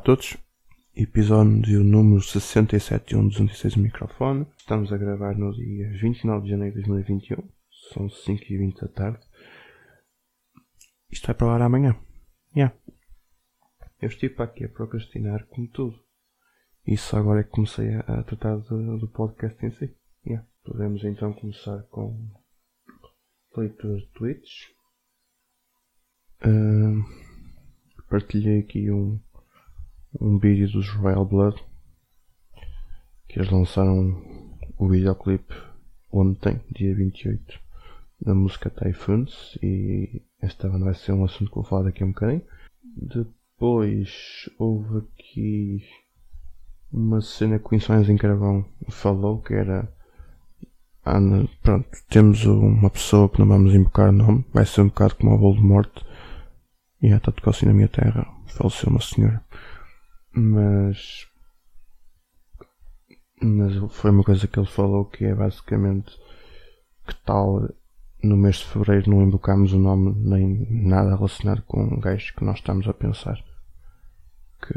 a todos. Episódio número 67 de 1 206 do microfone. Estamos a gravar no dia 29 de janeiro de 2021. São 5h20 da tarde. Isto vai para ar amanhã. Yeah. Eu estive para aqui a procrastinar como tudo. Isso agora é que comecei a, a tratar do, do, podcast em si. Yeah. Podemos então começar com leitura de tweets. Uh, partilhei aqui um, um vídeo dos Royal Blood que eles lançaram o videoclipe ontem, dia 28, da música Typhoons e esta vai ser um assunto que vou falar daqui a um bocadinho. Depois houve aqui uma cena que o Insónias em Carvão falou que era Ana, pronto, temos uma pessoa que não vamos invocar nome, vai ser um bocado como o Voldemort e está tocou assim na minha terra, faleceu uma senhora. Mas mas foi uma coisa que ele falou que é basicamente que tal no mês de Fevereiro não invocamos o nome nem nada relacionado com um gajo que nós estamos a pensar que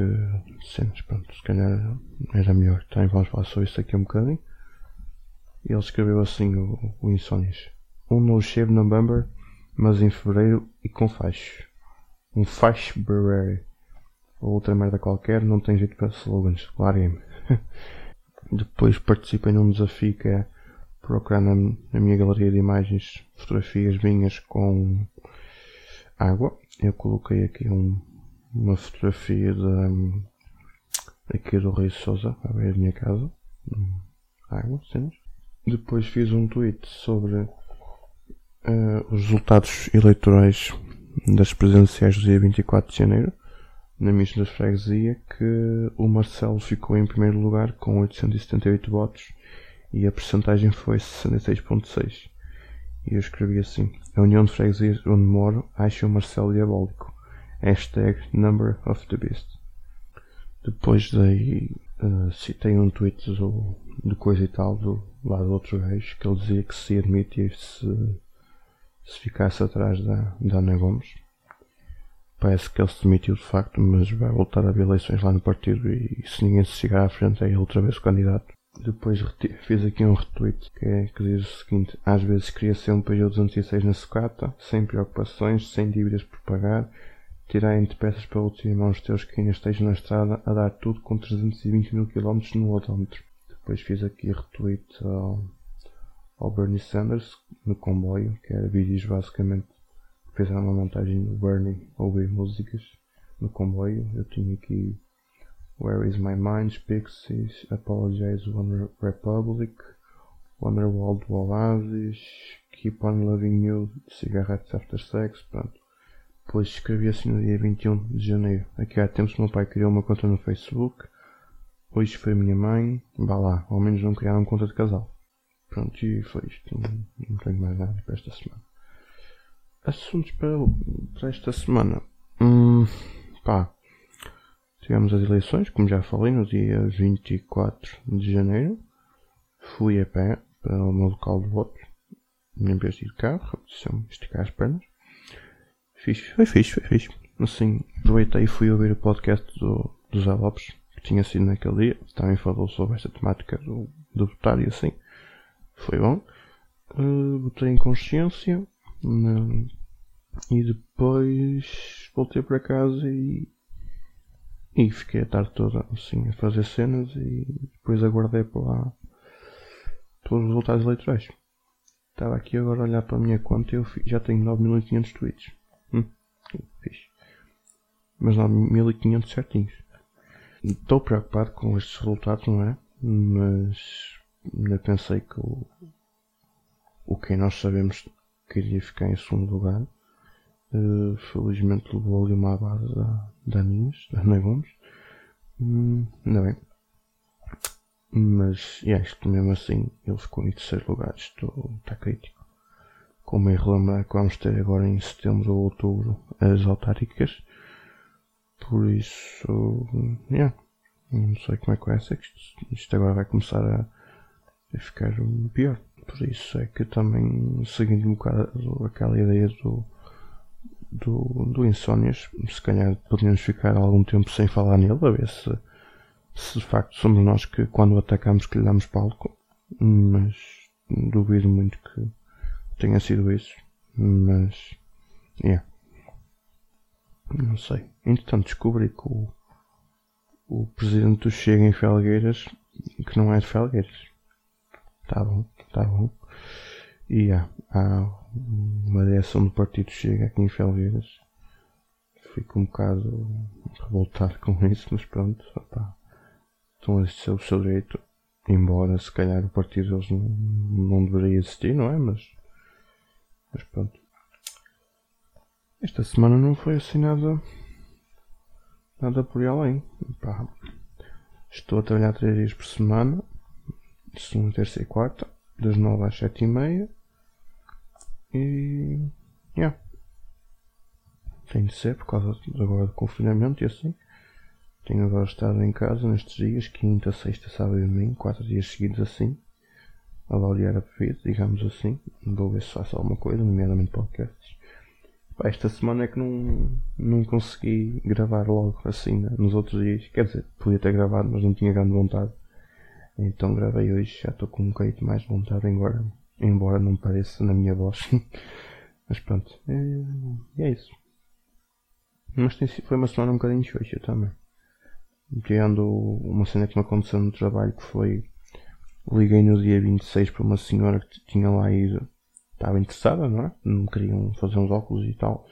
cenas, pronto, se calhar era melhor. Também vamos falar sobre isso aqui um bocadinho. E ele escreveu assim o, o Insónias. Um no shave November, mas em Fevereiro e com faixo. Um faixo Brewery. Ou outra merda qualquer, não tem jeito para slogans. Larguem-me. Depois participei num desafio que é procurar na, na minha galeria de imagens fotografias minhas com água. Eu coloquei aqui um, uma fotografia de, aqui do Rei Souza, a ver a minha casa. Água, cenas. Depois fiz um tweet sobre uh, os resultados eleitorais das presidenciais do dia 24 de janeiro, na missa da freguesia, que o Marcelo ficou em primeiro lugar com 878 votos e a percentagem foi 66.6. E eu escrevi assim: A União de Freguesias onde moro acha o Marcelo diabólico. Hashtag Number of the Beast. Depois daí uh, citei um tweet do, de coisa e tal do lá do outro gajo que ele dizia que se admitia se, se ficasse atrás da, da Ana Gomes. Parece que ele se demitiu de facto, mas vai voltar a haver eleições lá no partido e se ninguém se chegar à frente é ele outra vez o candidato. Depois fiz aqui um retweet que, é, que diz o seguinte: Às vezes queria ser um Peugeot 206 na sucata, sem preocupações, sem dívidas por pagar, tirar entre peças para outros irmãos teus que ainda estejam na estrada a dar tudo com 320 mil km no odómetro. Depois fiz aqui retweet ao, ao Bernie Sanders no comboio, que era vídeos basicamente fizeram uma montagem do Bernie a ouvir músicas no comboio. Eu tinha aqui Where is my mind? Pixies, Apologize One Republic, Wonderwall do Oasis, Keep on Loving You, Cigarettes After Sex, pronto. Depois escrevi assim no dia 21 de janeiro. Aqui há tempos meu pai criou uma conta no Facebook Hoje foi minha mãe, vá lá, ao menos não criaram conta de casal. Pronto, e foi isto. Não tenho mais nada para esta semana. Assuntos para, para esta semana. Hum, pá. Tivemos as eleições, como já falei, no dia 24 de janeiro. Fui a pé para o meu local de voto. Em vez de ir de carro, apeteceu-me esticar as pernas. Fiz, foi fixe, foi fixe. Assim, aproveitei e fui ouvir o podcast do, do Zé Lopes tinha sido naquele dia. Também falou sobre esta temática do, do votar e assim. Foi bom. Uh, botei em consciência. Uh, e depois voltei para casa e, e fiquei a tarde toda assim a fazer cenas e depois aguardei lá pelos resultados eleitorais. Estava aqui agora a olhar para a minha conta e eu já tenho 9.500 tweets. Hum, fixe. Mas 9.500 certinhos. Estou preocupado com estes resultados, não é? Mas ainda pensei que o, o quem nós sabemos que iria ficar em segundo lugar, uh, felizmente levou ali uma base da, da Aninhas, da Ana Gomes. Hum, ainda bem. Mas, yeah, isto mesmo assim, ele ficou em terceiro lugar. Isto está crítico. Como é relembrar que vamos ter agora em setembro ou outubro as autárquicas por isso, yeah, não sei como é que vai ser. Isto, isto agora vai começar a, a, ficar pior. Por isso é que também, seguindo um bocado aquela ideia do, do, do Insónias. Se calhar podemos ficar algum tempo sem falar nele, a ver se, se de facto somos nós que quando atacamos que lhe damos palco. Mas duvido muito que tenha sido isso. Mas, yeah. Não sei. Entretanto descobri que o, o presidente do Chega em Felgueiras, que não é de Felgueiras. Tá bom, tá bom. E há, há uma direção do partido Chega aqui em Felgueiras. Fico um bocado revoltado com isso, mas pronto, opá. Então esse é o seu direito. Embora se calhar o partido deles não, não deveria existir, não é? Mas, mas pronto. Esta semana não foi assim nada, nada por além. Estou a trabalhar 3 dias por semana, segunda, terça e quarta, das 9 às 7 e meia. E. Yeah. Tem de ser por causa agora do confinamento e assim. Tenho agora estado em casa nestes dias, quinta, sexta, sábado e domingo, quatro dias seguidos assim, a laurear a bebida, digamos assim. Vou ver se faço alguma coisa, nomeadamente podcasts. Pá, esta semana é que não, não consegui gravar logo assim né, nos outros dias. Quer dizer, podia ter gravado, mas não tinha grande vontade. Então gravei hoje, já estou com um bocadinho mais de vontade, embora, embora não pareça na minha voz. mas pronto, é, é isso. Mas tem, foi uma semana um bocadinho xoxa também. Tirando uma cena que me aconteceu no trabalho que foi liguei no dia 26 para uma senhora que tinha lá ido, estava interessada, não é? Não queriam fazer uns óculos e tal.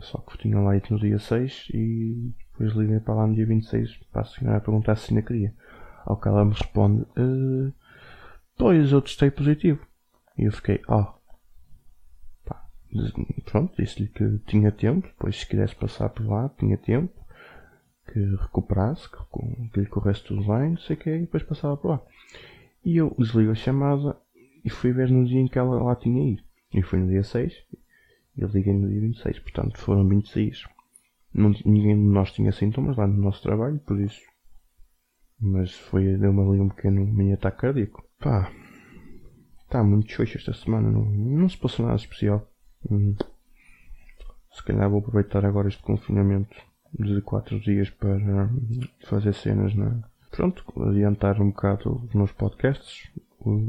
Só que tinha lá ido no dia 6 e depois liguei para lá no dia 26 para a senhora perguntar se ainda queria. Ao que ela me responde, uh, pois eu testei positivo. E eu fiquei, ó. Oh. Pronto, disse-lhe que tinha tempo, depois se quisesse passar por lá, tinha tempo, que recuperasse, que, que lhe corresse tudo bem, não sei o que, e depois passava por lá. E eu desligo a chamada e fui ver no dia em que ela lá tinha ido. E foi no dia 6, e liguei no dia 26, portanto foram 26. Não, ninguém de nós tinha sintomas lá no nosso trabalho, por isso mas foi, deu-me ali um pequeno mini ataque cardíaco. Pá, está muito xoxo esta semana, não, não se passou nada especial. Hum. Se calhar vou aproveitar agora este confinamento de 4 dias para fazer cenas na. Pronto, adiantar um bocado os meus podcasts.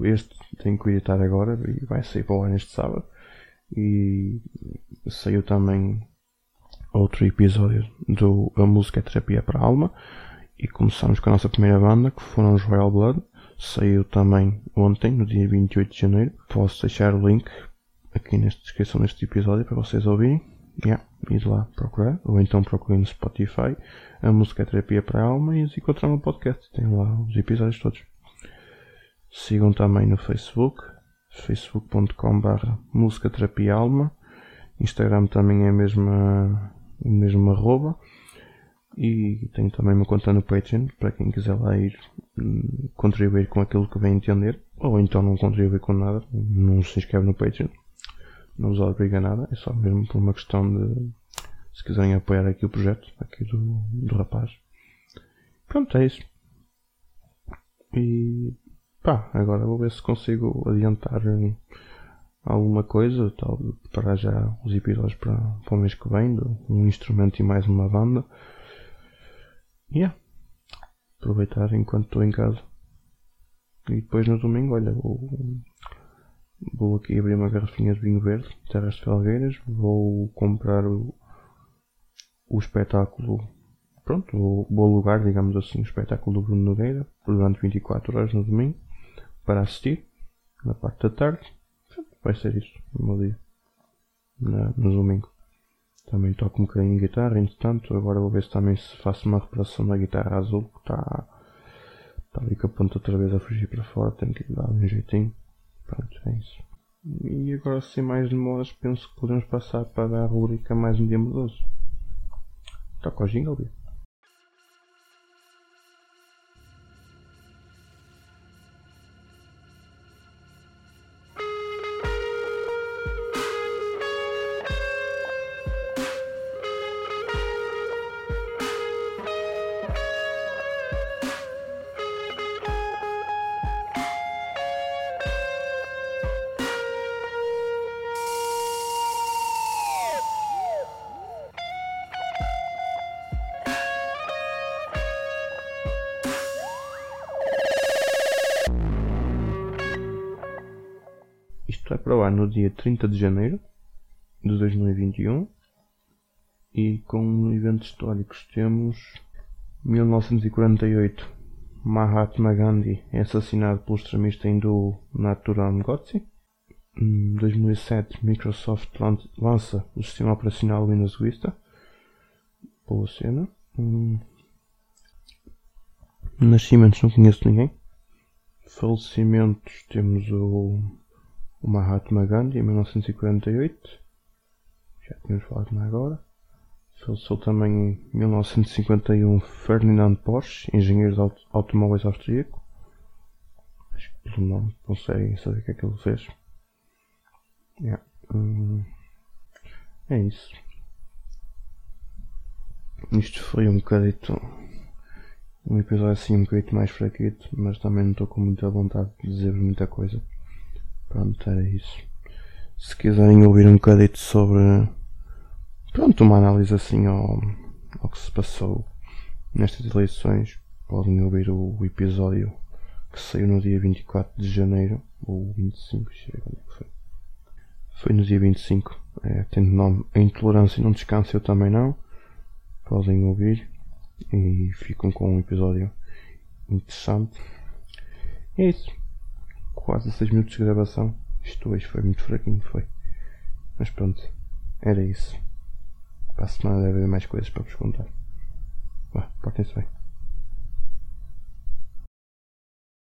Este tenho que editar agora e vai sair para lá neste sábado. E saiu também outro episódio do A Música é Terapia para a Alma e começamos com a nossa primeira banda, que foram os Royal Blood. Saiu também ontem, no dia 28 de janeiro. Posso deixar o link aqui na descrição deste episódio para vocês ouvirem. Yeah, ir lá procurar, ou então procurem no Spotify a música é terapia para a alma e encontrar no podcast. Tem lá os episódios todos. Sigam também no Facebook, facebook.com.br música terapia alma. Instagram também é a mesma, o mesmo arroba. E tenho também uma conta no Patreon para quem quiser lá ir hum, contribuir com aquilo que bem entender. Ou então não contribuir com nada, não se inscreve no Patreon. Não vos obriga a nada, é só mesmo por uma questão de se quiserem apoiar aqui o projeto aqui do, do rapaz. Pronto, é isso. E pá, agora vou ver se consigo adiantar hum, alguma coisa, tal, preparar já os episódios para, para o mês que vem, um instrumento e mais uma banda yeah, aproveitar enquanto estou em casa. E depois no domingo, olha, vou, vou aqui abrir uma garrafinha de vinho verde, Terras de Felgueiras, vou comprar o, o espetáculo, pronto, vou, vou alugar, digamos assim, o espetáculo do Bruno Nogueira, durante 24 horas no domingo, para assistir, na parte da tarde. Vai ser isso, no meu dia, no domingo. Também toco um bocadinho de guitarra, entretanto, agora vou ver se também se faço uma reparação da guitarra azul, que está, está ali com a ponta outra vez a fugir para fora, tenho que dar um jeitinho. Pronto, é isso. E agora sem mais demoras, penso que podemos passar para a rubrica mais um dia mudoso. Toca o jingle, Está para ar no dia 30 de janeiro de 2021 e com eventos históricos temos 1948 Mahatma Gandhi é assassinado pelo extremista hindu Nathuram Godse 2007 Microsoft lança o sistema operacional Windows Vista. Boa cena. Hum. nascimentos não conheço ninguém. Falecimentos temos o, o Mahatma Gandhi em 1948 já tínhamos falado na agora Faleceu também em 1951 Ferdinand Porsche, engenheiro de automóveis austríaco. Acho que pelo nome conseguem saber o que é que ele fez. Yeah. Hum, é isso. Isto foi um bocadito. Um episódio assim um bocadito mais fraquito, mas também não estou com muita vontade de dizer muita coisa. Pronto, era isso. Se quiserem ouvir um bocadito sobre Pronto, uma análise assim ao, ao que se passou nestas eleições. Podem ouvir o, episódio que saiu no dia 24 de janeiro, ou 25, chega quando é que foi. Foi no dia 25, é, tem nome A Intolerância Não Descansa, eu também não. Podem ouvir e ficam com um episódio interessante. É isso. Quase 6 minutos de gravação. Isto hoje foi muito fraquinho, foi. Mas pronto, era isso. Para a semana deve haver mais coisas para vos contar. Vá, portem-se bem.